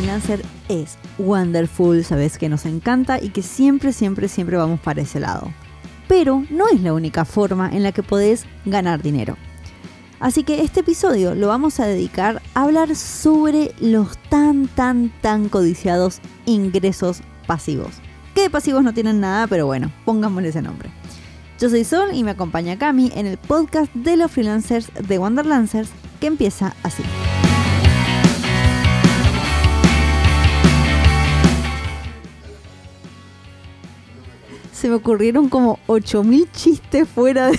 freelancer es wonderful, sabes que nos encanta y que siempre, siempre, siempre vamos para ese lado. Pero no es la única forma en la que podés ganar dinero. Así que este episodio lo vamos a dedicar a hablar sobre los tan, tan, tan codiciados ingresos pasivos. Que de pasivos no tienen nada, pero bueno, pongámosle ese nombre. Yo soy Sol y me acompaña Cami en el podcast de los freelancers de Wonderlancers que empieza así. Se me ocurrieron como 8000 chistes fuera de.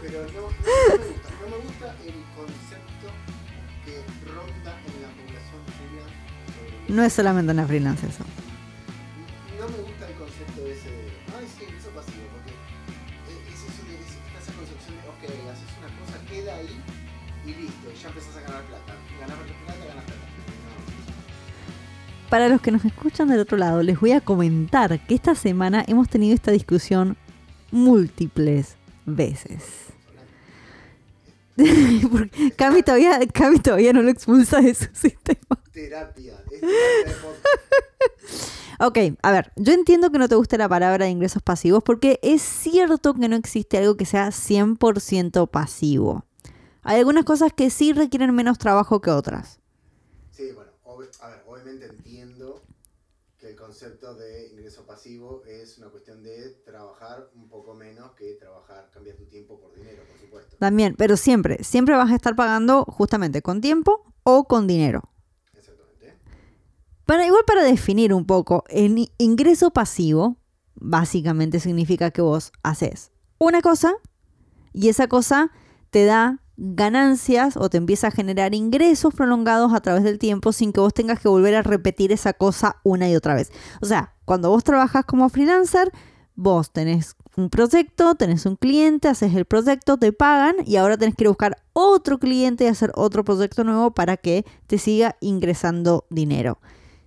Pero. No, no, me gusta. No me gusta el concepto que ronda en la población freelance. No es solamente una freelancer eso. No me gusta el concepto ese de. Ay, sí, eso pasivo. Porque es es de. Es esa concepción de. Ok, haces una cosa, queda ahí y listo. Ya empezás a ganar plata. Ganar plata, ganas plata. Para los que nos escuchan del otro lado, les voy a comentar que esta semana hemos tenido esta discusión múltiples veces. Cami todavía, Cami todavía no lo expulsa de su sistema. Terapia. Es. Ok, a ver, yo entiendo que no te guste la palabra de ingresos pasivos porque es cierto que no existe algo que sea 100% pasivo. Hay algunas cosas que sí requieren menos trabajo que otras. Sí, bueno, ob- a ver, obviamente entiendo que el concepto de ingreso pasivo es una cuestión de trabajar un poco menos que trabajar, cambiar tu tiempo por dinero, por supuesto. También, pero siempre, siempre vas a estar pagando justamente con tiempo o con dinero. Exactamente. Para, igual para definir un poco, el ingreso pasivo básicamente significa que vos haces una cosa y esa cosa te da ganancias o te empieza a generar ingresos prolongados a través del tiempo sin que vos tengas que volver a repetir esa cosa una y otra vez. O sea, cuando vos trabajas como freelancer, vos tenés un proyecto, tenés un cliente, haces el proyecto, te pagan y ahora tenés que ir a buscar otro cliente y hacer otro proyecto nuevo para que te siga ingresando dinero.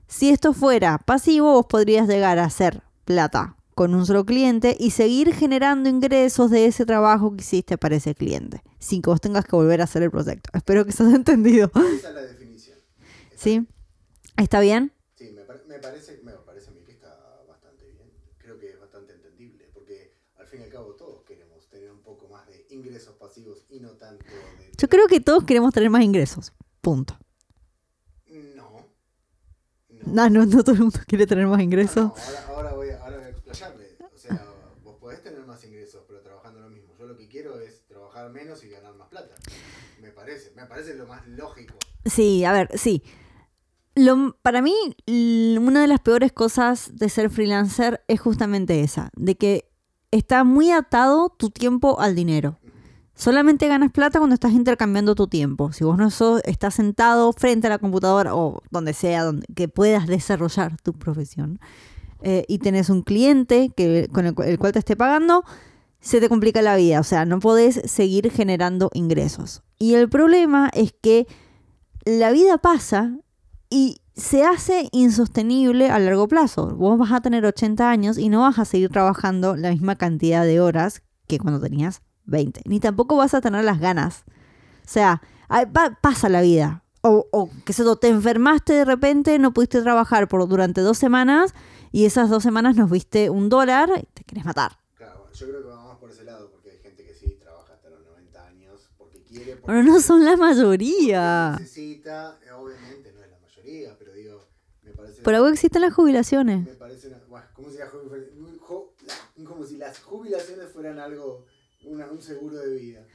Si esto fuera pasivo, vos podrías llegar a hacer plata con un solo cliente y seguir generando ingresos de ese trabajo que hiciste para ese cliente, sin que vos tengas que volver a hacer el proyecto. Espero que se haya entendido. Esa es la definición. ¿Sí? ¿Está bien? Sí, me, par- me parece, me parece a mí que está bastante bien. Creo que es bastante entendible, porque al fin y al cabo todos queremos tener un poco más de ingresos pasivos y no tanto de... Yo creo que todos queremos tener más ingresos. Punto. No. No, no, no todo el mundo quiere tener más ingresos. No, ahora, ahora voy a, ahora voy a explayarle. O sea, vos podés tener más ingresos, pero trabajando lo mismo. Yo lo que quiero menos y ganar más plata. Me parece, me parece lo más lógico. Sí, a ver, sí. Lo, para mí, una de las peores cosas de ser freelancer es justamente esa, de que está muy atado tu tiempo al dinero. Solamente ganas plata cuando estás intercambiando tu tiempo. Si vos no sos, estás sentado frente a la computadora o donde sea, donde que puedas desarrollar tu profesión eh, y tenés un cliente que, con el, el cual te esté pagando, se te complica la vida. O sea, no podés seguir generando ingresos. Y el problema es que la vida pasa y se hace insostenible a largo plazo. Vos vas a tener 80 años y no vas a seguir trabajando la misma cantidad de horas que cuando tenías 20. Ni tampoco vas a tener las ganas. O sea, pasa la vida. O, que se te enfermaste de repente, no pudiste trabajar por durante dos semanas y esas dos semanas nos viste un dólar y te querés matar. Claro, yo creo que vamos por ese lado, porque hay gente que sí trabaja hasta los 90 años porque quiere. Porque Pero no son la mayoría. necesita, obviamente no es la mayoría, pero digo, me parece. Por algo existen las jubilaciones. Me parece, una- bueno, como si, la jubil- jo- la- como si las jubilaciones fueran algo, una- un seguro de vida.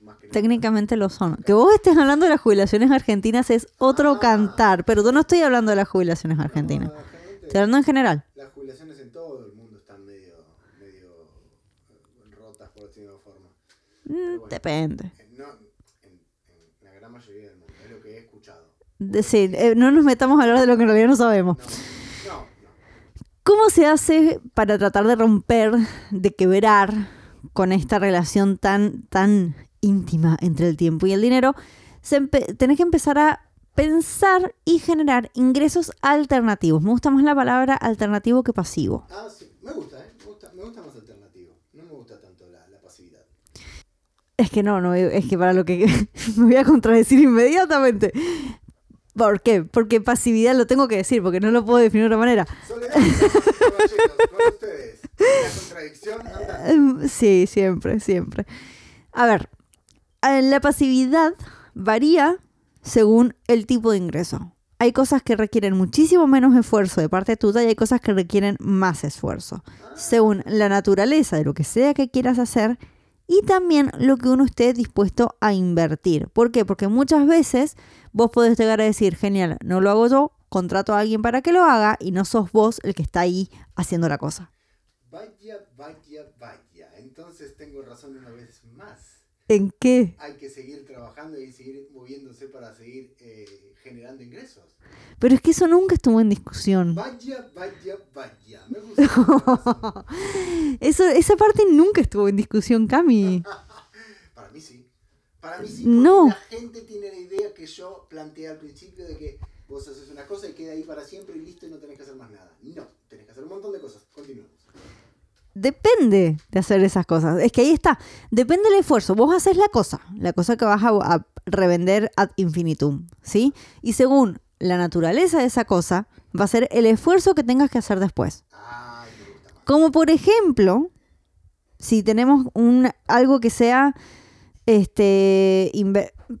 Más que nada. Técnicamente lo son. Que vos estés hablando de las jubilaciones argentinas es otro Ah. cantar, pero yo no estoy hablando de las jubilaciones argentinas. No, generalmente Estoy hablando en general. Las jubilaciones en todo el mundo están medio, medio eh, rotas, por decirlo de forma. Mm, bueno. Depende. En, no, en, en la gran mayoría del mundo, es lo que he escuchado. De- sí, eh, no nos metamos a hablar de lo que en realidad no sabemos. No, no. ¿Cómo se hace para tratar de romper, de quebrar con esta relación tan, tan íntima entre el tiempo y el dinero? Se tenés que empezar a pensar y generar ingresos alternativos. Me gusta más la palabra alternativo que pasivo. Ah, sí, me gusta, ¿eh? Me gusta, me gusta más alternativo. No me gusta tanto la, la pasividad. Es que no, no, es que para lo que me voy a contradecir inmediatamente. ¿Por qué? Porque pasividad lo tengo que decir, porque no lo puedo definir de otra manera. Soledad, con ustedes. La contradicción anda. Em, Sí, siempre, siempre. A ver, la pasividad varía según el tipo de ingreso. Hay cosas que requieren muchísimo menos esfuerzo de parte tuya y hay cosas que requieren más esfuerzo, según la naturaleza de lo que sea que quieras hacer y también lo que uno esté dispuesto a invertir. ¿Por qué? Porque muchas veces vos podés llegar a decir, genial, no lo hago yo, contrato a alguien para que lo haga y no sos vos el que está ahí haciendo la cosa. Vaya, vaya, vaya. Entonces tengo razón una vez más. ¿En qué? Hay que seguir trabajando y seguir moviéndose para seguir eh, generando ingresos. Pero es que eso nunca estuvo en discusión. Vaya, vaya, vaya. Me gusta. Eso, esa parte nunca estuvo en discusión, Cami. Para mí sí. Para mí sí. Porque No. La gente tiene la idea que yo planteé al principio de que vos haces una cosa y queda ahí para siempre y listo y no tenés que hacer más nada. No, tenés que hacer un montón de cosas. Continuemos. Depende de hacer esas cosas. Es que ahí está. Depende del esfuerzo. Vos haces la cosa, la cosa que vas a, a revender ad infinitum, ¿sí? Y según la naturaleza de esa cosa, va a ser el esfuerzo que tengas que hacer después. Como por ejemplo, si tenemos un, algo que sea, este,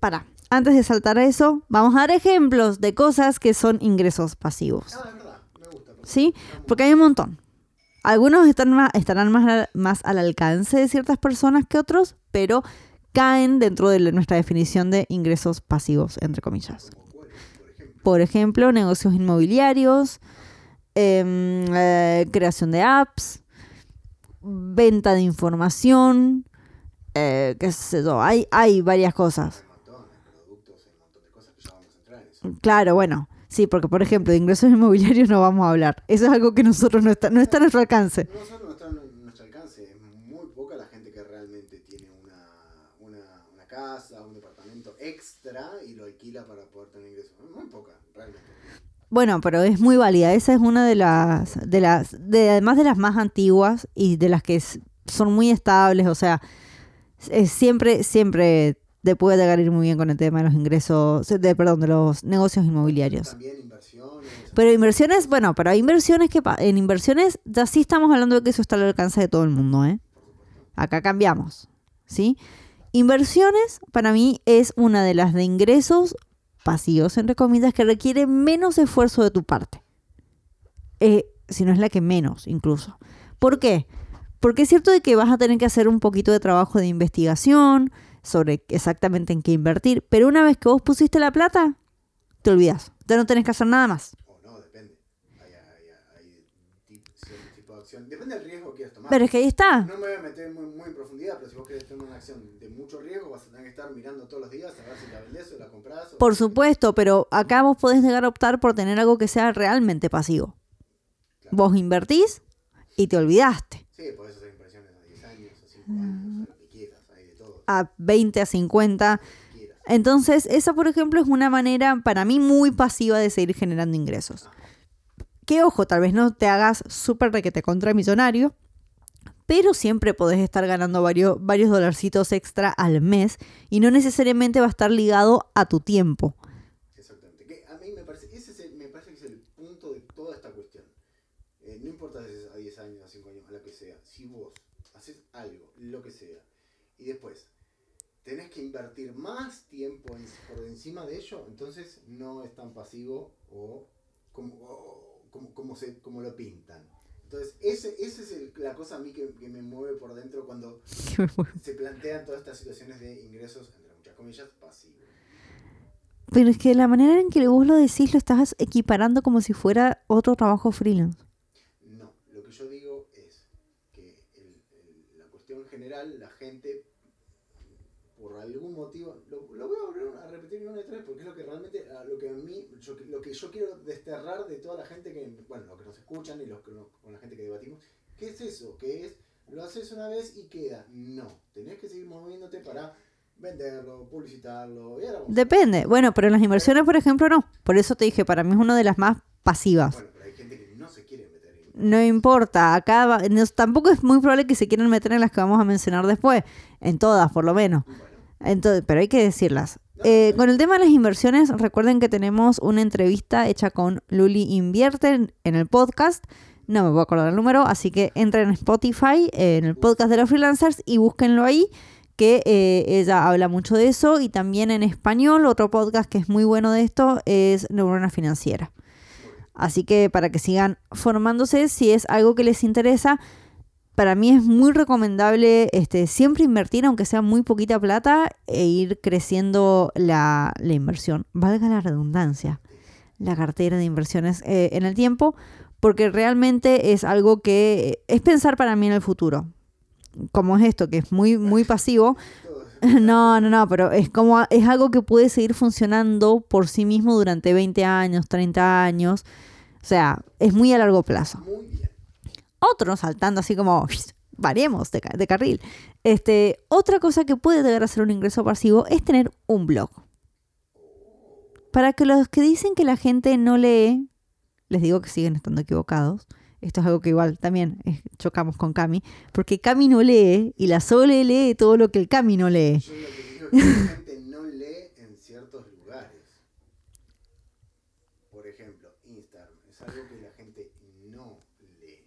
para, antes de saltar a eso, vamos a dar ejemplos de cosas que son ingresos pasivos. Ah, es verdad. Me gusta. porque ¿Sí? Porque hay un montón. Algunos están más, estarán más, al- más al alcance de ciertas personas que otros, pero caen dentro de nuestra definición de ingresos pasivos, entre comillas. Por ejemplo. Negocios inmobiliarios, em, eh, creación de apps, venta de información, eh, qué sé yo, hay, hay varias cosas. Claro, bueno, sí, porque por ejemplo, de ingresos inmobiliarios no vamos a hablar. Eso es algo que nosotros no está, no está a nuestro alcance. No solo no está en nuestro alcance, es muy poca la gente que realmente tiene una, una, una casa, un departamento extra y lo alquila para poder tener ingresos. Muy poca, realmente. Bueno, pero es muy válida. Esa es una de las, de las, de, además de las más antiguas y de las que son muy estables. O sea, es siempre, siempre te puede llegar a ir muy bien con el tema de los ingresos, de, perdón, de los negocios inmobiliarios. También inversiones. Pero inversiones, bueno, pero hay inversiones que en inversiones ya sí estamos hablando de que eso está al alcance de todo el mundo, ¿eh? Acá cambiamos, ¿sí? Inversiones para mí es una de las de ingresos pasivos, entre comillas, que requiere menos esfuerzo de tu parte. Eh, si no es la que menos, incluso. ¿Por qué? Porque es cierto de que vas a tener que hacer un poquito de trabajo de investigación sobre exactamente en qué invertir, pero una vez que vos pusiste la plata, te olvidas. Ya no tenés que hacer nada más. O no, depende. Hay, hay, hay tip- cierto tipo de acción. Depende del riesgo que quieras tomar. Pero es que ahí está. No me voy a meter muy, muy en profundidad, pero si vos querés tener una acción de mucho riesgo, vas a tener que estar mirando todos los días a ver si la vendés o la compras. o- Por supuesto, pero acá vos podés llegar a optar por tener algo que sea realmente pasivo. Claro. Vos invertís y te olvidaste. Sí, podés hacer inversiones a 10 años, a 5 años, a lo que quieras, hay de todo. A 20, a 50. Lo que quieras. Entonces, esa, por ejemplo, es una manera para mí muy pasiva de seguir generando ingresos. Que ojo, tal vez no te hagas súper requete contra millonario, pero siempre podés estar ganando varios, varios dolarcitos extra al mes y no necesariamente va a estar ligado a tu tiempo. Exactamente. Que a mí me parece, ese es el- me parece que es el punto de toda esta cuestión. Eh, no importa si es a 10 años, a 5 años, a lo que sea. Si vos haces algo, lo que sea, y después tenés que invertir más tiempo en- por encima de ello, entonces no es tan pasivo o como, o como, como se, como lo pintan. Entonces, ese, ese es el- la cosa a mí que, que me mueve por dentro cuando se plantean todas estas situaciones de ingresos, entre muchas comillas, pasivos. Pero es que la manera en que vos lo decís lo estás equiparando como si fuera otro trabajo freelance. No, lo que yo digo es que el- el- la cuestión general, la gente, algún motivo, lo, lo voy a volver a repetir una y otra vez porque es lo que realmente, lo que a mí, yo- lo que yo quiero desterrar de toda la gente que, bueno, los que nos escuchan y los que no- con la gente que debatimos, ¿qué es eso? ¿Qué es? Lo haces una vez y queda. No, tenés que seguir moviéndote para venderlo, publicitarlo. Y ahora vamos a- Depende. Bueno, pero en las inversiones, por ejemplo, no. Por eso te dije, para mí es una de las más pasivas. Bueno, pero hay gente que no se quiere meter en no importa. Acá va- no- tampoco es muy probable que se quieran meter en las que vamos a mencionar después. En todas, por lo menos. Bueno, Entonces, pero hay que decirlas. Eh, con el tema de las inversiones, recuerden que tenemos una entrevista hecha con Luli Invierte en, en el podcast. No me voy a acordar el número, así que entren en Spotify, eh, en el podcast de los freelancers y búsquenlo ahí, que eh, ella habla mucho de eso. Y también en español, otro podcast que es muy bueno de esto es Neurona Financiera. Así que para que sigan formándose, si es algo que les interesa, para mí es muy recomendable este, siempre invertir, aunque sea muy poquita plata, e ir creciendo la, la inversión. Valga la redundancia, la cartera de inversiones eh, en el tiempo, porque realmente es algo que es pensar para mí en el futuro. Como es esto, que es muy, muy pasivo. No, no, no, pero es como es algo que puede seguir funcionando por sí mismo durante 20 años, 30 años. O sea, es muy a largo plazo muy. Otro saltando así como variemos de, de carril. Este, otra cosa que puede llegar a ser un ingreso pasivo es tener un blog. Para que los que dicen que la gente no lee, les digo que siguen estando equivocados. Esto es algo que igual también eh, chocamos con Cami, porque Cami no lee y la Sole lee todo lo que el Cami no lee. Yo lo que digo es que la gente no lee en ciertos lugares. Por ejemplo, Instagram es algo que la gente no lee.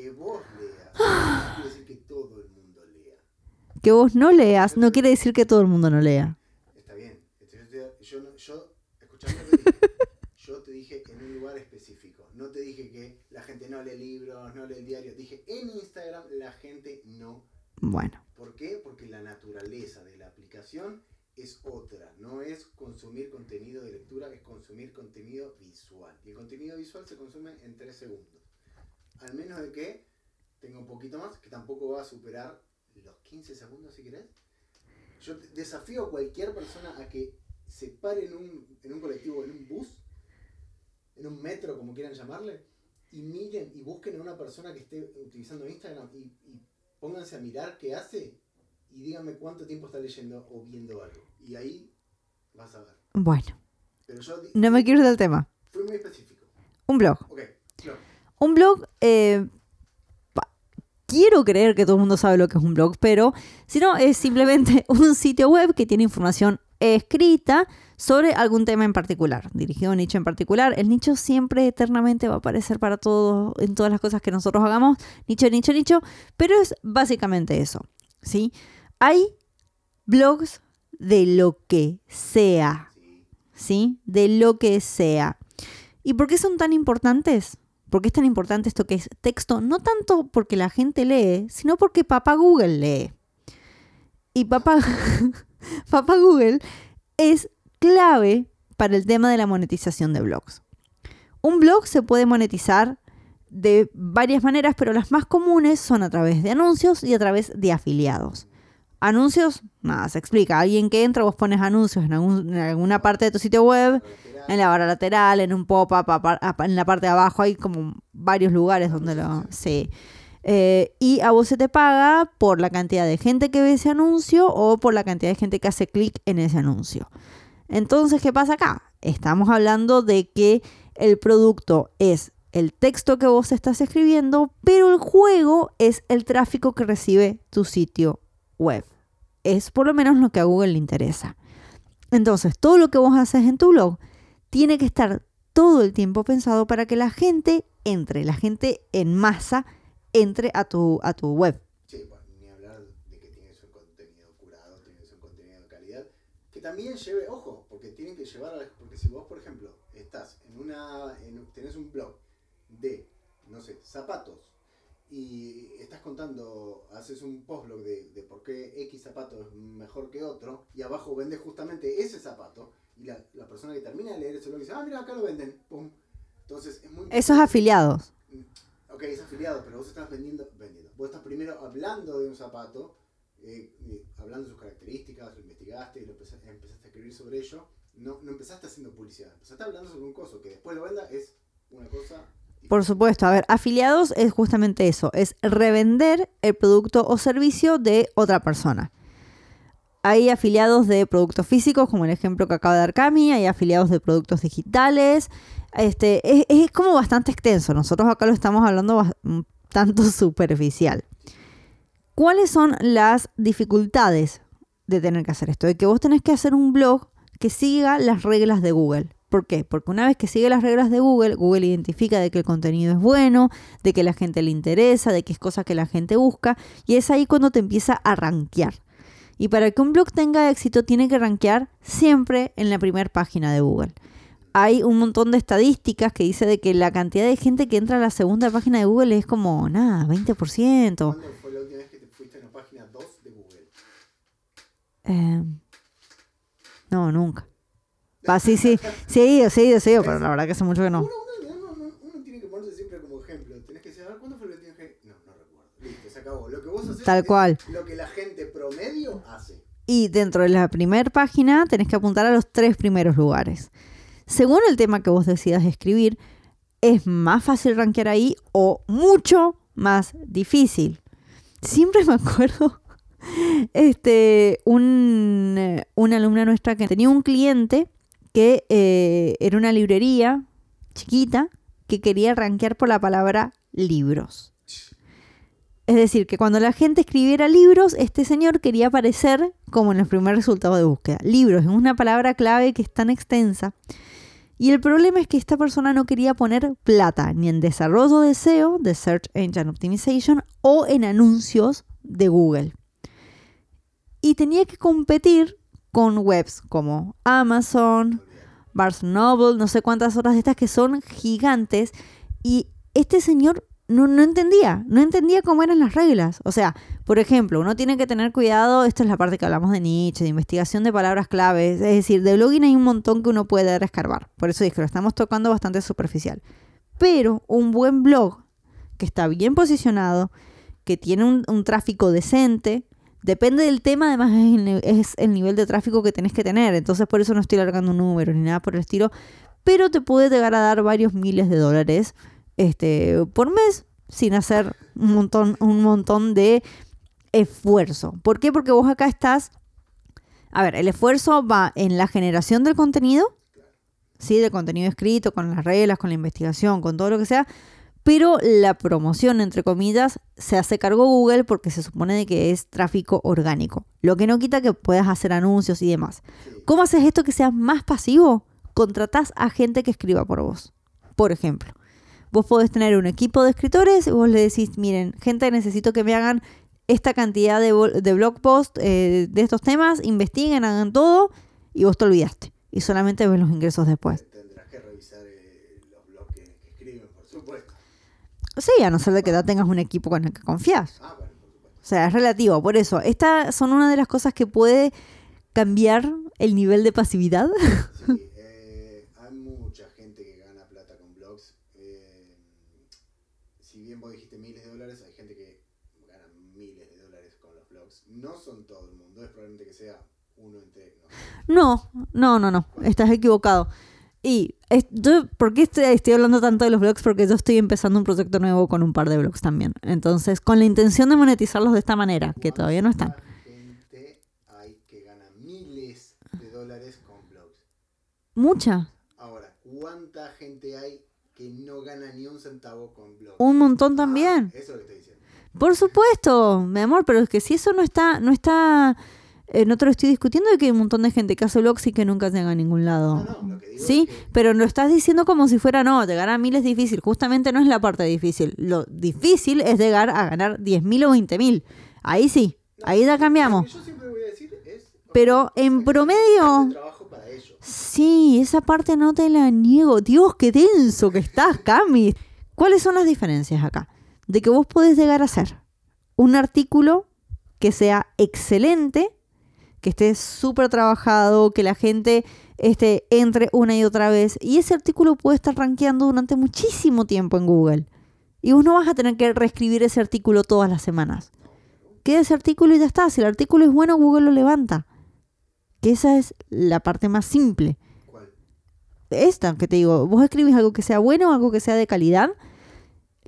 Que vos leas no quiere decir que todo el mundo lea. Que vos no leas no quiere decir que todo el mundo no lea. Está bien. Entonces, yo, yo, escuchame lo que te dije. Yo te dije en un lugar específico. No te dije que la gente no lee libros, no lee el diario. Dije en Instagram la gente no Bueno, ¿Por qué? Porque la naturaleza de la aplicación es otra. No es consumir contenido de lectura, es consumir contenido visual. Y el contenido visual se consume en 3 segundos. Al menos de que tenga un poquito más, que tampoco va a superar los 15 segundos si querés. Yo desafío a cualquier persona a que se pare en un, en un colectivo, en un bus, en un metro, como quieran llamarle, y miren y busquen a una persona que esté utilizando Instagram y, y pónganse a mirar qué hace y díganme cuánto tiempo está leyendo o viendo algo. Y ahí vas a ver. bueno, Pero yo no me quiero del tema. fui muy específico. Un blog. Ok, claro. Un blog, eh, quiero creer que todo el mundo sabe lo que es un blog, pero si no, es simplemente un sitio web que tiene información escrita sobre algún tema en particular, dirigido a un nicho en particular. El nicho siempre eternamente va a aparecer para todos, en todas las cosas que nosotros hagamos, nicho, nicho, nicho, pero es básicamente eso, ¿sí? Hay blogs de lo que sea. ¿sí? De lo que sea. ¿Y por qué son tan importantes? ¿Por qué es tan importante esto que es texto? No tanto porque la gente lee, sino porque papá Google lee. Y papá, papá Google es clave para el tema de la monetización de blogs. Un blog se puede monetizar de varias maneras, pero las más comunes son a través de anuncios y a través de afiliados. Anuncios, nada, se explica. Alguien que entra, vos pones anuncios en, algún- en alguna parte de tu sitio web, en la barra lateral, en un pop-up, en la parte de abajo, hay como varios lugares donde lo... Sí. Eh, y a vos se te paga por la cantidad de gente que ve ese anuncio o por la cantidad de gente que hace clic en ese anuncio. Entonces, ¿qué pasa acá? Estamos hablando de que el producto es el texto que vos estás escribiendo, pero el juego es el tráfico que recibe tu sitio web. Es por lo menos lo que a Google le interesa. Entonces, todo lo que vos haces en tu blog tiene que estar todo el tiempo pensado para que la gente entre, la gente en masa entre a tu, a tu web. Sí, bueno, ni hablar de que tienes un contenido curado, tienes un contenido de calidad, que también lleve, ojo, porque tienen que llevar, a la- porque si vos, por ejemplo, estás en una, en tenés un blog de, no sé, zapatos, y estás contando, haces un postblog de, de por qué X zapato es mejor que otro, y abajo vendes justamente ese zapato, y la, la persona que termina de leer ese blog dice, ah, mira, acá lo venden, pum. Entonces es muy Esos afiliados. Ok, es afiliado, pero vos estás vendiendo, vendiendo. Vos estás primero hablando de un zapato, eh, eh, hablando de sus características, lo investigaste y lo empeza- empezaste a escribir sobre ello. No, no empezaste haciendo publicidad, empezaste hablando sobre un coso que después lo venda es una cosa. Por supuesto, a ver, afiliados es justamente eso, es revender el producto o servicio de otra persona. hay afiliados de productos físicos, como el ejemplo que acaba de dar Cami, hay afiliados de productos digitales. Este, es, es como bastante extenso. Nosotros acá lo estamos hablando un tanto superficial. ¿Cuáles son las dificultades de tener que hacer esto? De que vos tenés que hacer un blog que siga las reglas de Google. ¿Por qué? Porque una vez que sigue las reglas de Google, Google identifica de que el contenido es bueno, de que la gente le interesa, de que es cosa que la gente busca, y es ahí cuando te empieza a rankear. Y para que un blog tenga éxito, tiene que rankear siempre en la primera página de Google. Hay un montón de estadísticas que dice de que la cantidad de gente que entra a la segunda página de Google es como, nada, 20%. ¿Cuándo fue la última vez que te fuiste a la página 2 de Google? Eh, no, nunca. Va, sí, sí, sí he ido, sí he ido, sí he ido, pero la verdad que hace mucho que no. Uno, tiene que ponerse siempre como ejemplo. Tenés que decir, a ver, ¿cuándo fue vez que.? No, no recuerdo. Listo, se acabó. Lo que vos haces Tal es cual. lo que la gente promedio hace. Y dentro de la primera página tenés que apuntar a los tres primeros lugares. Según el tema que vos decidas escribir, es más fácil rankear ahí o mucho más difícil. Siempre me acuerdo, este, un, eh, una alumna nuestra que tenía un cliente que eh, era una librería chiquita que quería rankear por la palabra libros. Es decir, que cuando la gente escribiera libros, este señor quería aparecer como en el primer resultado de búsqueda. Libros es una palabra clave que es tan extensa. Y el problema es que esta persona no quería poner plata ni en desarrollo de SEO, de Search Engine Optimization, o en anuncios de Google. Y tenía que competir con webs como Amazon, Barnes Noble, no sé cuántas otras de estas que son gigantes. Y este señor no, entendía, no entendía cómo eran las reglas. O sea, por ejemplo, uno tiene que tener cuidado, esto es la parte que hablamos de niche, de investigación de palabras claves, es decir, de blogging hay un montón que uno puede escarbar. Por eso dije lo estamos tocando bastante superficial. Pero un buen blog que está bien posicionado, que tiene un tráfico decente, depende del tema, además es el, nivel de tráfico que tenés que tener. Entonces por eso no estoy largando un número ni nada por el estilo, pero te puede llegar a dar varios miles de dólares este, por mes sin hacer un montón, un montón de esfuerzo. ¿Por qué? Porque vos acá estás... A ver, el esfuerzo va en la generación del contenido, ¿sí? Del contenido escrito, con las reglas, con la investigación, con todo lo que sea, pero la promoción, entre comillas, se hace cargo Google porque se supone de que es tráfico orgánico. Lo que no quita que puedas hacer anuncios y demás. ¿Cómo haces esto que sea más pasivo? Contratás a gente que escriba por vos. Por ejemplo, vos podés tener un equipo de escritores y vos le decís, miren, gente, necesito que me hagan esta cantidad de, blog post eh, de estos temas, investiguen, hagan todo y vos te olvidaste. Y solamente ves los ingresos después. Tendrás que revisar eh, los blogs que, que escriben, por supuesto. Sí, a no ser de que ya tengas un equipo con el que confías. Ah, bueno, por supuesto. O sea, es relativo. Por eso, estas son una de las cosas que puede cambiar el nivel de pasividad. Sí, eh, hay mucha gente que gana plata con blogs. Eh, si bien vos dijiste miles de dólares, hay gente que gana miles de dólares con los blogs. No son todo el mundo, es probablemente que sea uno entre. No, No, no, no, no. Estás equivocado. Y yo, ¿por qué estoy, estoy hablando tanto de los blogs? Porque yo estoy empezando un proyecto nuevo con un par de blogs también. Entonces, con la intención de monetizarlos de esta manera, que todavía no están. ¿Cuánta gente hay que gana miles de dólares con blogs? Mucha. Ahora, ¿cuánta gente hay que no gana ni un centavo con blogs? Un montón también. Ah, eso es lo que estoy diciendo. Por supuesto, mi amor, pero es que si eso no está, no está, no te lo estoy discutiendo de que hay un montón de gente que hace blogs y que nunca llega a ningún lado. No, no, lo que digo Sí, es que pero lo estás diciendo como si fuera no, llegar a mil es difícil. Justamente no es la parte difícil. Lo difícil es llegar a ganar 10.000 o 20.000. Ahí sí, ahí ya cambiamos. Lo que yo siempre voy a decir es. Pero en promedio, para ellos. sí, esa parte no te la niego. Dios, qué denso que estás, Cami. ¿Cuáles son las diferencias acá? De que vos podés llegar a hacer un artículo que sea excelente, que esté súper trabajado, que la gente este, entre una y otra vez. Y ese artículo puede estar rankeando durante muchísimo tiempo en Google. Y vos no vas a tener que reescribir ese artículo todas las semanas. Queda ese artículo y ya está. Si el artículo es bueno, Google lo levanta. Que esa es la parte más simple. ¿Cuál? Esta que te digo, vos escribís algo que sea bueno, algo que sea de calidad.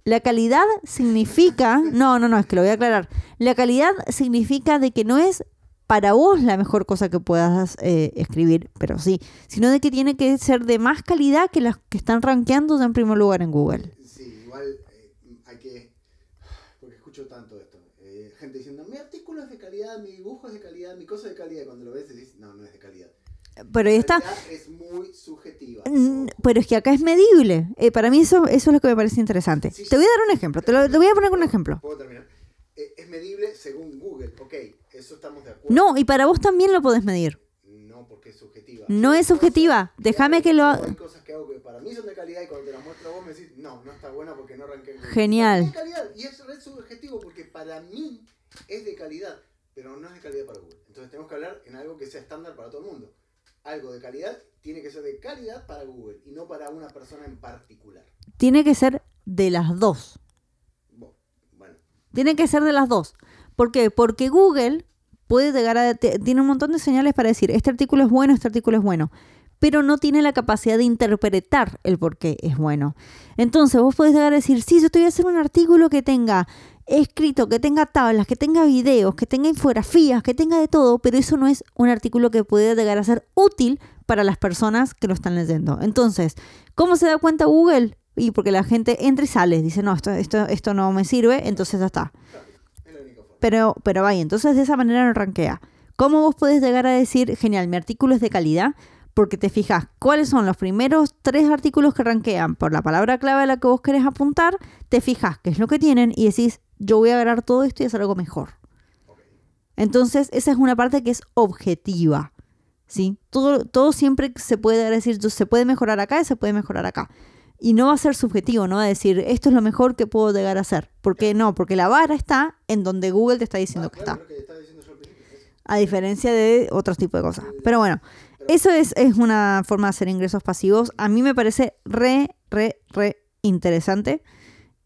La calidad significa, no, no, no, es que lo voy a aclarar. La calidad significa de que no es para vos la mejor cosa que puedas eh, escribir, pero sí, sino de que tiene que ser de más calidad que las que están rankeando en primer lugar en Google. Sí, igual eh, hay que. Porque escucho tanto esto. eh, gente diciendo, mi artículo es de calidad, mi dibujo es de calidad, mi cosa es de calidad. Y cuando lo ves decís, no, no es de calidad. Pero ahí está. calidad es muy subjetiva. Pero es que acá es medible. Para mí eso, eso es lo que me parece interesante. Sí. Te voy a dar un ejemplo. Te, lo, te voy a poner un ejemplo. ¿Puedo terminar? Es medible según Google. Ok, eso estamos de acuerdo. No, y para vos también lo podés medir. No, porque es subjetiva. No es subjetiva. Déjame que lo- Hay cosas que hago que para mí son de calidad y cuando te las muestro a vos me decís, no, no está buena porque no arranqué. Genial. Es de calidad y es re subjetivo porque para mí es de calidad, pero no es de calidad para Google. Entonces tenemos que hablar en algo que sea estándar para todo el mundo. Algo de calidad tiene que ser de calidad para Google y no para una persona en particular. Tiene que ser de las dos. Bueno, Tiene que ser de las dos. ¿Por qué? Porque Google puede llegar a... tiene un montón de señales para decir, este artículo es bueno, este artículo es bueno. Pero no tiene la capacidad de interpretar el por qué es bueno. Entonces vos podés llegar a decir, sí, yo voy a hacer un artículo que tenga escrito, que tenga tablas, que tenga videos, que tenga infografías, que tenga de todo, pero eso no es un artículo que puede llegar a ser útil para las personas que lo están leyendo. Entonces, ¿cómo se da cuenta Google? Y porque la gente entra y sale, dice, no, esto, esto, esto no me sirve, entonces ya está. es la única forma. Pero, pero vaya, entonces de esa manera no rankea. ¿Cómo vos podés llegar a decir, genial, mi artículo es de calidad? Porque te fijas cuáles son los primeros tres artículos que rankean por la palabra clave a la que vos querés apuntar, te fijas qué es lo que tienen y decís, yo voy a agarrar todo esto y hacer algo mejor. Entonces, esa es una parte que es objetiva. ¿sí? Todo, todo siempre se puede decir, se puede mejorar acá y se puede mejorar acá. Y no va a ser subjetivo, no va a decir, esto es lo mejor que puedo llegar a hacer. ¿Por qué no? Porque la vara está en donde Google te está diciendo Ah, que claro, está. A diferencia de otros tipos de cosas. Pero bueno, eso es, es una forma de hacer ingresos pasivos. A mí me parece re, re, re interesante.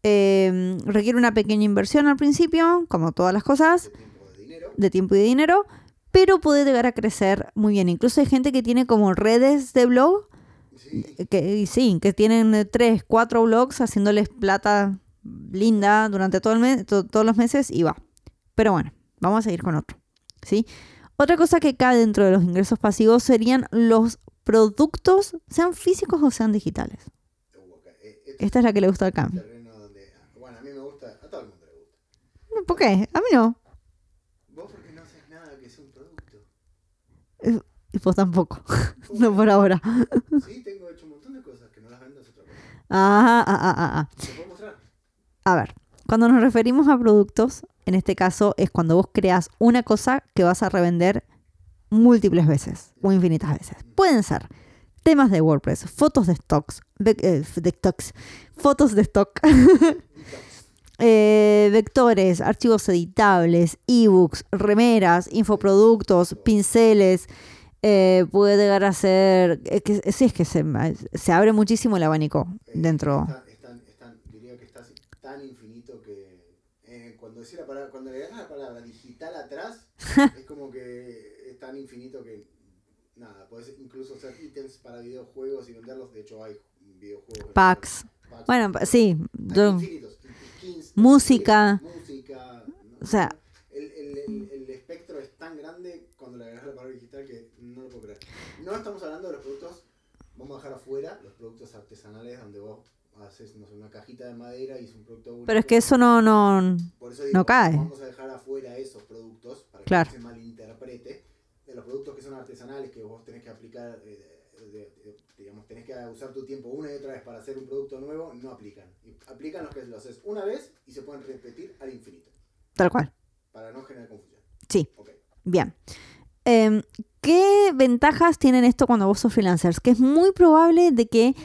Eh, requiere una pequeña inversión al principio, como todas las cosas de tiempo y de dinero, pero puede llegar a crecer muy bien. Incluso hay gente que tiene como redes de blog, Sí, que y sí, que tienen eh, tres, cuatro blogs haciéndoles plata linda durante todo el mes, to- todos los meses y va. Pero bueno, vamos a seguir con otro. ¿sí? Otra cosa que cae dentro de los ingresos pasivos serían los productos, sean físicos o sean digitales. Esta es la que le gusta al cambio. donde, bueno, a mí me gusta, a todo el mundo le gusta. ¿Por qué? A mí no. Vos porque no haces nada que sea un producto. Y vos tampoco. no por ahora. Sí, tengo hecho un montón de cosas que no las vendo otra cosa. Ah, ah, ah, ah. ¿Te puedo mostrar? A ver, cuando nos referimos a productos, en este caso es cuando vos creas una cosa que vas a revender múltiples veces o infinitas veces. Pueden ser temas de WordPress, fotos de stocks, vec- eh, de stocks, fotos de stock, eh, vectores, archivos editables, ebooks, remeras, infoproductos, pinceles. Eh, puede llegar a ser. eh, que, sí, es que se, se abre muchísimo el abanico Eh, dentro. Está, es tan- es tan- diría que está tan infinito que eh, cuando, decís la palabra, cuando le das la palabra digital atrás, es como que es tan infinito que nada, puedes incluso hacer ítems para videojuegos y venderlos. De hecho, hay videojuegos. Packs. packs. Bueno, sí, yo- infinitos, skins, Música. música. ¿no? O sea- el, el, el, el espectro es tan grande cuando le agregas la palabra digital que no lo puedo creer. No estamos hablando de los productos, vamos a dejar afuera los productos artesanales donde vos haces no sé, una cajita de madera y es un producto único. pero es que eso no, no, Por eso digo, no cae. Vamos a dejar afuera esos productos para que Claro. no se malinterprete. De los productos que son artesanales que vos tenés que aplicar, eh, de- de- digamos, tenés que usar tu tiempo una y otra vez para hacer un producto nuevo, no aplican. Aplican los que lo haces una vez y se pueden repetir al infinito, tal cual. para no generar confusión. Sí, Ok. bien. Em, ¿Qué ventajas tienen esto cuando vos sos freelancers? Que es muy probable de que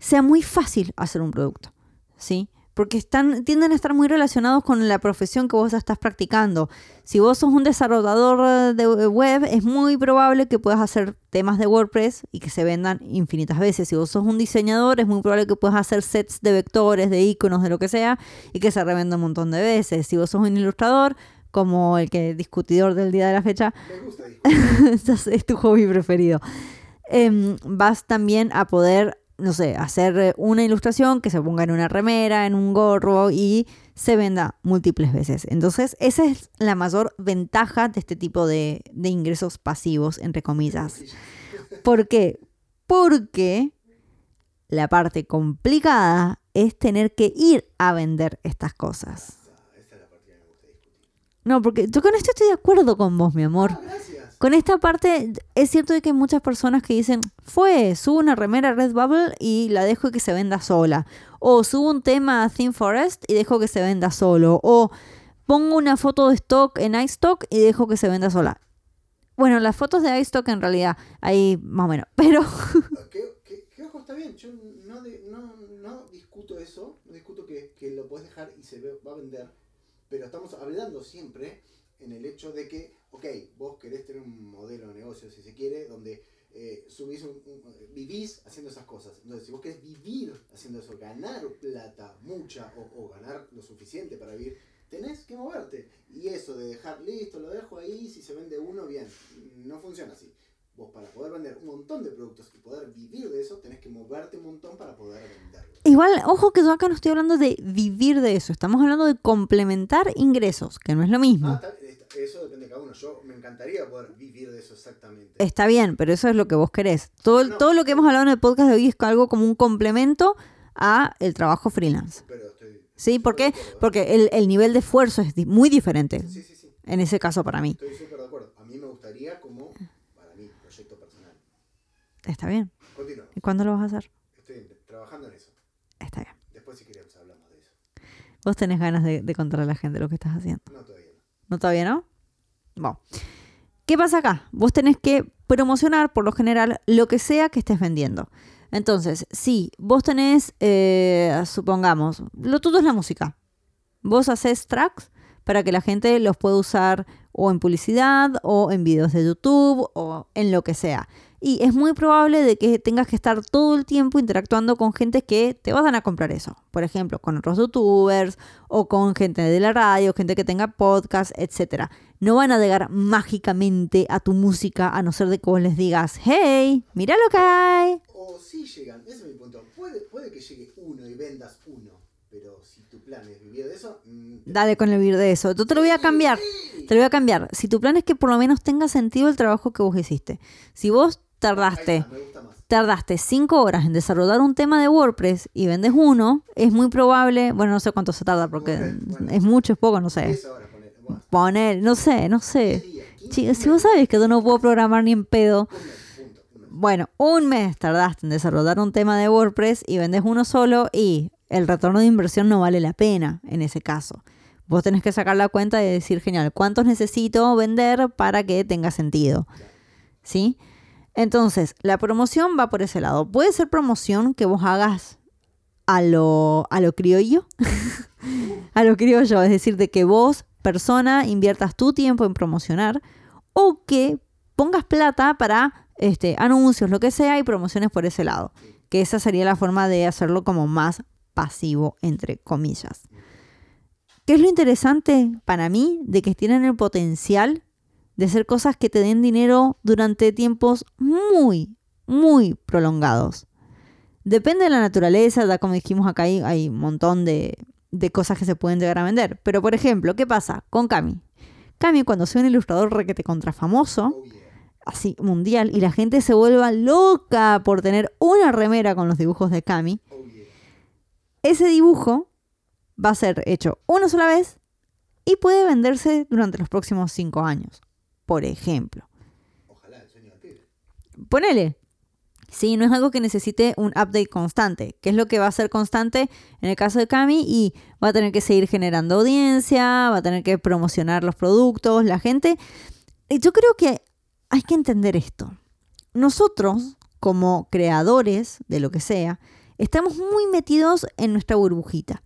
sea muy fácil hacer un producto, ¿sí? Porque están, tienden a estar muy relacionados con la profesión que vos estás practicando. Si vos sos un desarrollador eh, de web, es muy probable que puedas hacer temas de WordPress y que se vendan infinitas veces. Si vos sos un diseñador, es muy probable que puedas hacer sets de vectores, de iconos, de lo que sea, y que se revendan un montón de veces. Si vos sos un ilustrador, como el que discutidor del día de la fecha, Me gusta es tu hobby preferido. Em, vas también a poder no sé, hacer eh, una ilustración que se ponga en una remera, en un gorro y se venda múltiples veces. Entonces, esa es la mayor ventaja de este tipo de, de ingresos pasivos, entre comillas. ¿Por qué? Porque la parte complicada es tener que ir a vender estas cosas. Esa es la parte que me gusta discutir. No, porque yo con esto estoy de acuerdo con vos, mi amor. Ah, gracias. Con esta parte, es cierto de que hay muchas personas que dicen, fue, subo una remera Redbubble y la dejo que se venda sola. O subo un tema a Theme Forest y dejo que se venda solo. O pongo una foto de stock en iStock y dejo que se venda sola. Bueno, las fotos de iStock en realidad, ahí más o menos. Pero, que, que ojo, está bien. Yo no, de- no, no discuto eso. No discuto que, que lo puedes dejar y se va a vender. Pero estamos hablando siempre en el hecho de que, ok, vos querés tener un modelo de negocio, si se quiere, donde eh, subís vivís haciendo esas cosas. Entonces, si vos querés vivir haciendo eso, ganar plata, mucha, o, o ganar lo suficiente para vivir, tenés que moverte. Y eso de dejar listo, lo dejo ahí, si se vende uno, bien. No funciona así. Vos para poder vender un montón de productos y poder vivir de eso, tenés que moverte un montón para poder venderlo. igual, ojo que yo acá no estoy hablando de vivir de eso. Estamos hablando de complementar ingresos, que no es lo mismo. Ah, eso depende de cada uno. Yo me encantaría poder vivir de eso exactamente. Está bien, pero eso es lo que vos querés. Todo, No. todo lo que hemos hablado en el podcast de hoy es algo como un complemento a el trabajo freelance. Pero estoy... ¿Sí? ¿Por qué? Porque el, el nivel de esfuerzo es muy diferente. Sí, sí, sí. En ese caso para mí. Estoy súper de acuerdo. A mí me gustaría como, para mí, proyecto personal. Está bien. Continúa. ¿Y cuándo lo vas a hacer? Estoy trabajando en eso. Está bien. Después si queremos hablamos de eso. Vos tenés ganas de, de contarle a la gente lo que estás haciendo. No, todavía no. ¿No todavía no? Bueno. ¿Qué pasa acá? Vos tenés que promocionar, por lo general, lo que sea que estés vendiendo. Entonces, si vos tenés, eh, supongamos, lo tuyo es la música. Vos haces tracks para que la gente los pueda usar o en publicidad o en videos de YouTube o en lo que sea. Y es muy probable de que tengas que estar todo el tiempo interactuando con gente que te vayan a comprar eso. Por ejemplo, con otros youtubers o con gente de la radio, gente que tenga podcast, etc. No van a llegar mágicamente a tu música a no ser de que vos les digas, hey, mira lo que hay. O si llegan, ese es mi punto. Puede, puede que llegue uno y vendas uno. Pero si tu plan es vivir de eso, mm, Dale con el vivir de eso. Yo te lo voy a cambiar. Te lo voy a cambiar. Si tu plan es que por lo menos tenga sentido el trabajo que vos hiciste. Si vos tardaste está, me gusta más. tardaste cinco horas en desarrollar un tema de WordPress y vendes uno, es muy probable, bueno, no sé cuánto se tarda porque bueno. es mucho, es poco, no sé. 10 horas, poner. Bueno, Poner, no sé, no 10 sé. días, 15 Chicos, si vos sabés que yo no puedo programar ni en pedo, Un mes, punto, un mes. bueno, un mes tardaste en desarrollar un tema de WordPress y vendes uno solo y el retorno de inversión no vale la pena en ese caso. Vos tenés que sacar la cuenta y decir, genial, ¿cuántos necesito vender para que tenga sentido? ¿Sí? Entonces, la promoción va por ese lado. Puede ser promoción que vos hagas a lo, a lo criollo, a lo criollo, es decir, de que vos, persona, inviertas tu tiempo en promocionar o que pongas plata para este, anuncios, lo que sea, y promociones por ese lado. Que esa sería la forma de hacerlo como más pasivo, entre comillas. ¿Qué es lo interesante para mí de que tienen el potencial de hacer cosas que te den dinero durante tiempos muy, muy prolongados? Depende de la naturaleza, ya como dijimos acá hay, hay un montón de, de cosas que se pueden llegar a vender. Pero por ejemplo, ¿qué pasa con Cami? Cami cuando sea un ilustrador requete contra famoso, Oh, así mundial, y la gente se vuelva loca por tener una remera con los dibujos de Cami, Oh, ese dibujo va a ser hecho una sola vez y puede venderse durante los próximos cinco años. Por ejemplo, Ojalá el sueño pibe. ponele. Sí, no es algo que necesite un update constante, que es lo que va a ser constante en el caso de Cami y va a tener que seguir generando audiencia, va a tener que promocionar los productos, la gente. Y yo creo que hay que entender esto. Nosotros, como creadores de lo que sea, estamos muy metidos en nuestra burbujita.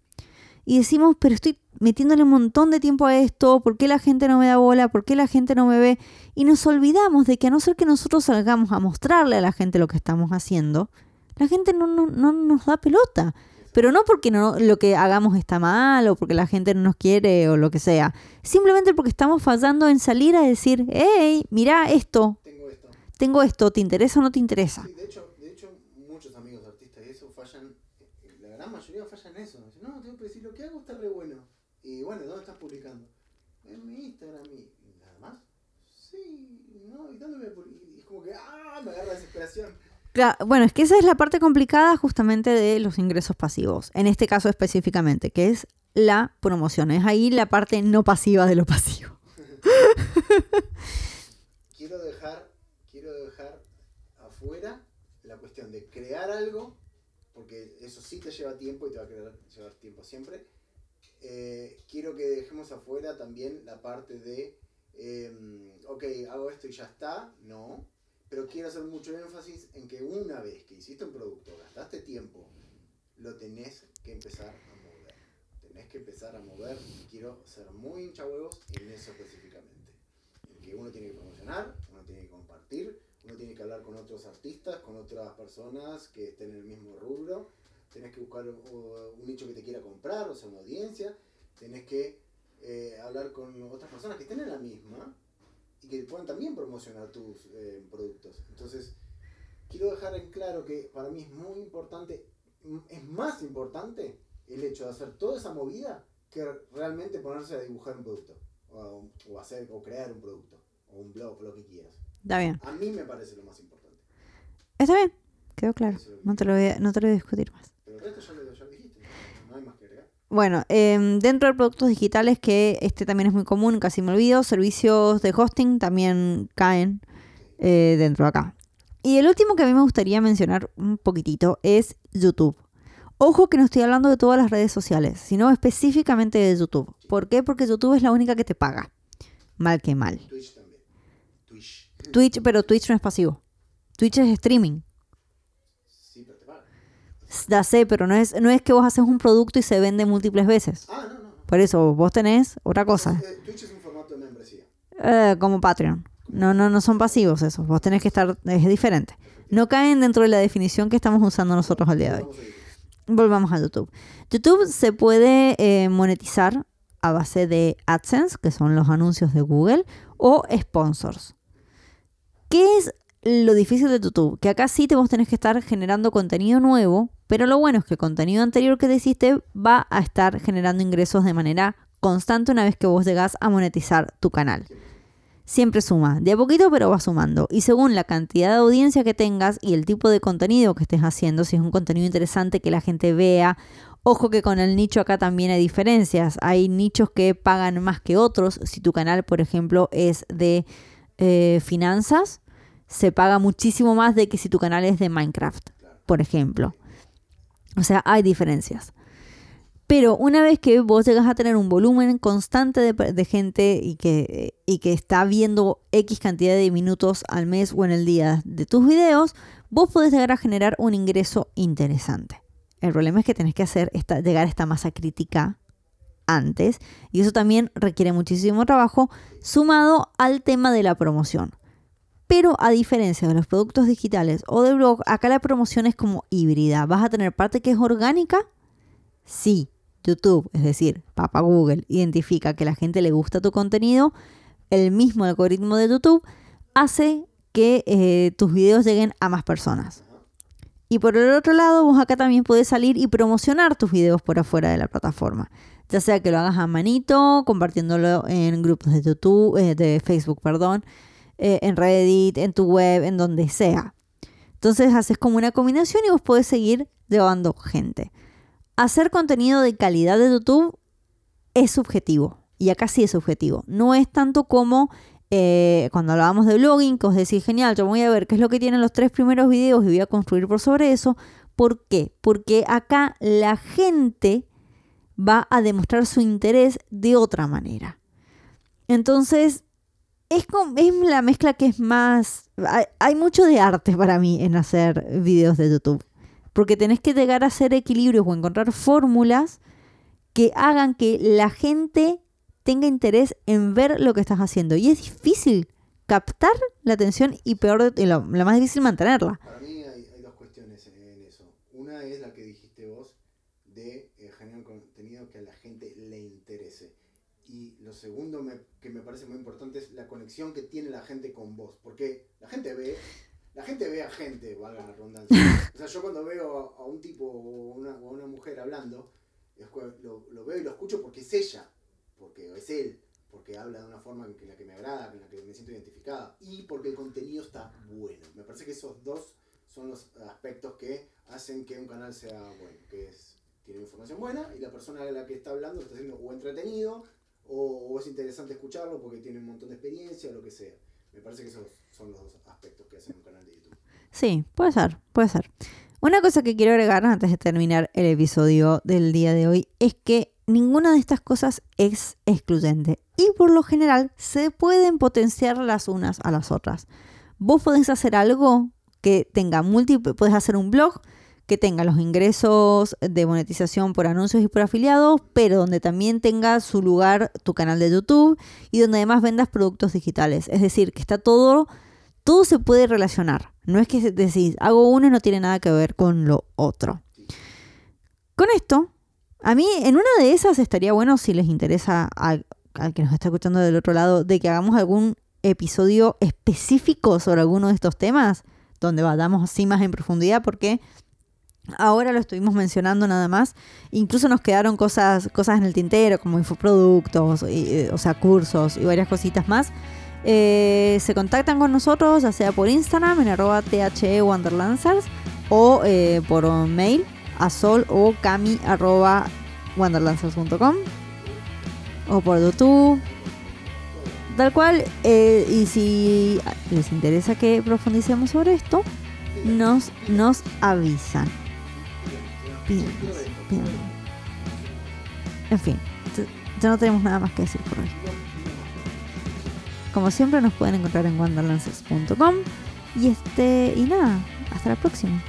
Y decimos, pero estoy metiéndole un montón de tiempo a esto, ¿por qué la gente no me da bola? ¿Por qué la gente no me ve? Y nos olvidamos de que a no ser que nosotros salgamos a mostrarle a la gente lo que estamos haciendo, la gente no, no, no nos da pelota. Pero no porque no, lo que hagamos está mal o porque la gente no nos quiere o lo que sea. Simplemente porque estamos fallando en salir a decir, hey, mira esto, Tengo esto. tengo esto, ¿te interesa o no te interesa? Sí, de hecho, de hecho, muchos amigos artistas y eso fallan, eh, la gran mayoría fallan en eso. Dicen, no, tengo que decir, lo que hago está re bueno. Y bueno, ¿dónde estás publicando? En mi Instagram y, nada más. Sí, no, ¿y dónde me publi-?" Y es como que, ah, me agarra desesperación. Cla- Bueno, es que esa es la parte complicada justamente de los ingresos pasivos, en este caso específicamente, que es la promoción. Es ahí la parte no pasiva de lo pasivo. quiero dejar, quiero dejar afuera la cuestión de crear algo, porque eso sí te lleva tiempo y te va a llevar tiempo siempre. Eh, quiero que dejemos afuera también la parte de, eh, ok, hago esto y ya está, no, pero quiero hacer mucho énfasis en que una vez que hiciste un producto, gastaste tiempo, lo tenés que empezar a mover. Tenés que empezar a mover y quiero ser muy hincha huevos en eso específicamente en que uno tiene que promocionar, uno tiene que compartir, uno tiene que hablar con otros artistas, con otras personas que estén en el mismo rubro, tenés que buscar un nicho que te quiera comprar, o sea, una audiencia, tenés que eh, hablar con otras personas que estén en la misma y que puedan también promocionar tus eh, productos. Entonces, quiero dejar en claro que para mí es muy importante, es más importante el hecho de hacer toda esa movida que realmente ponerse a dibujar un producto o, o hacer o crear un producto o un blog lo que quieras. Está bien. A mí me parece lo más importante. Está bien, quedó claro. No te lo voy a, no te lo voy a discutir más. Pero el resto ya lo, ya lo dijiste, no hay más que agregar. Bueno, em, dentro de productos digitales, que este también es muy común, casi me olvido, servicios de hosting también caen eh, dentro de acá. Y el último que a mí me gustaría mencionar un poquitito es YouTube. Ojo que no estoy hablando de todas las redes sociales, sino específicamente de YouTube. ¿Por qué? Porque YouTube es la única que te paga. Mal que mal. Twitch también. Twitch. Twitch, pero Twitch no es pasivo. Twitch es streaming. Sí, pero te pagan. Ya sé, pero no es, no es que vos haces un producto y se vende múltiples veces. Ah, no, no. no. Por eso vos tenés otra cosa. Eh, Twitch es un formato de membresía. Eh, como Patreon. No, no, no son pasivos esos. Vos tenés que estar, es diferente. No caen dentro de la definición que estamos usando nosotros al día de hoy. Volvamos a YouTube. YouTube se puede eh, monetizar a base de AdSense, que son los anuncios de Google, o sponsors. ¿Qué es lo difícil de YouTube? Que acá sí te vos tenés que estar generando contenido nuevo, pero lo bueno es que el contenido anterior que te hiciste va a estar generando ingresos de manera constante una vez que vos llegás a monetizar tu canal. Siempre suma, de a poquito pero va sumando. Y según la cantidad de audiencia que tengas y el tipo de contenido que estés haciendo, si es un contenido interesante que la gente vea, ojo que con el nicho acá también hay diferencias. Hay nichos que pagan más que otros. Si tu canal, por ejemplo, es de eh, finanzas, se paga muchísimo más de que si tu canal es de Minecraft, por ejemplo. O sea, hay diferencias. Pero una vez que vos llegas a tener un volumen constante de, gente y que, y que está viendo X cantidad de minutos al mes o en el día de tus videos, vos podés llegar a generar un ingreso interesante. El problema es que tenés que hacer llegar a esta masa crítica antes y eso también requiere muchísimo trabajo sumado al tema de la promoción. Pero a diferencia de los productos digitales o de blog, acá la promoción es como híbrida. Vas a tener parte que es orgánica, sí, YouTube, es decir, Papa Google, identifica que la gente le gusta tu contenido, el mismo algoritmo de YouTube hace que eh, tus videos lleguen a más personas. Y por el otro lado, vos acá también puedes salir y promocionar tus videos por afuera de la plataforma. Ya sea que lo hagas a manito, compartiéndolo en grupos de YouTube, eh, de Facebook, perdón, eh, en Reddit, en tu web, en donde sea. Entonces haces como una combinación y vos podés seguir llevando gente. Hacer contenido de calidad de YouTube es subjetivo. Y acá sí es subjetivo. No es tanto como eh, cuando hablábamos de blogging, que os decís, genial, yo voy a ver qué es lo que tienen los tres primeros videos y voy a construir por sobre eso. ¿Por qué? Porque acá la gente va a demostrar su interés de otra manera. Entonces, es, es la mezcla que es más... Hay, hay, mucho de arte para mí en hacer videos de YouTube. Porque tenés que llegar a hacer equilibrios o encontrar fórmulas que hagan que la gente tenga interés en ver lo que estás haciendo. Y es difícil captar la atención y peor, y lo, lo más difícil mantenerla. Para mí hay, hay, dos cuestiones en eso. Una es la que dijiste vos de eh, generar contenido que a la gente le interese. Y lo segundo me, que me parece muy importante es la conexión que tiene la gente con vos. Porque la gente ve la gente ve a gente, valga la redundancia. O sea, yo cuando veo a un tipo o una, o a una mujer hablando, lo, lo veo y lo escucho porque es ella, porque es él, porque habla de una forma en la que me agrada, en la que me siento identificada, y porque el contenido está bueno. Me parece que esos dos son los aspectos que hacen que un canal sea bueno, que es tiene información buena y la persona a la que está hablando está haciendo o entretenido o, es interesante escucharlo porque tiene un montón de experiencia o lo que sea. Me parece que esos son los dos aspectos que hacen un canal de YouTube. Sí, puede ser, puede ser. Una cosa que quiero agregar antes de terminar el episodio del día de hoy es que ninguna de estas cosas es excluyente y por lo general se pueden potenciar las unas a las otras. Vos podés hacer algo que tenga múltiples, podés hacer un blog que tenga los ingresos de monetización por anuncios y por afiliados, pero donde también tenga su lugar tu canal de YouTube y donde además vendas productos digitales. Es decir, que está todo todo se puede relacionar. No es que decís, hago uno y no tiene nada que ver con lo otro. Con esto, a mí en una de esas estaría bueno, si les interesa al, que nos está escuchando del otro lado, de que hagamos algún episodio específico sobre alguno de estos temas, donde vayamos así más en profundidad, porque ahora lo estuvimos mencionando nada más. Incluso nos quedaron cosas, cosas en el tintero, como infoproductos, y, eh, o sea, cursos y varias cositas más. Eh, se contactan con nosotros, ya sea por Instagram en arroba THE Wanderlancers o eh, por mail a sol o cami wanderlancers.com o por YouTube. Tal cual, y si les interesa que profundicemos sobre esto, nos, nos avisan. En fin, ya- no tenemos nada más que decir por hoy. Como siempre nos pueden encontrar en wanderlancers.com y este y nada, hasta la próxima.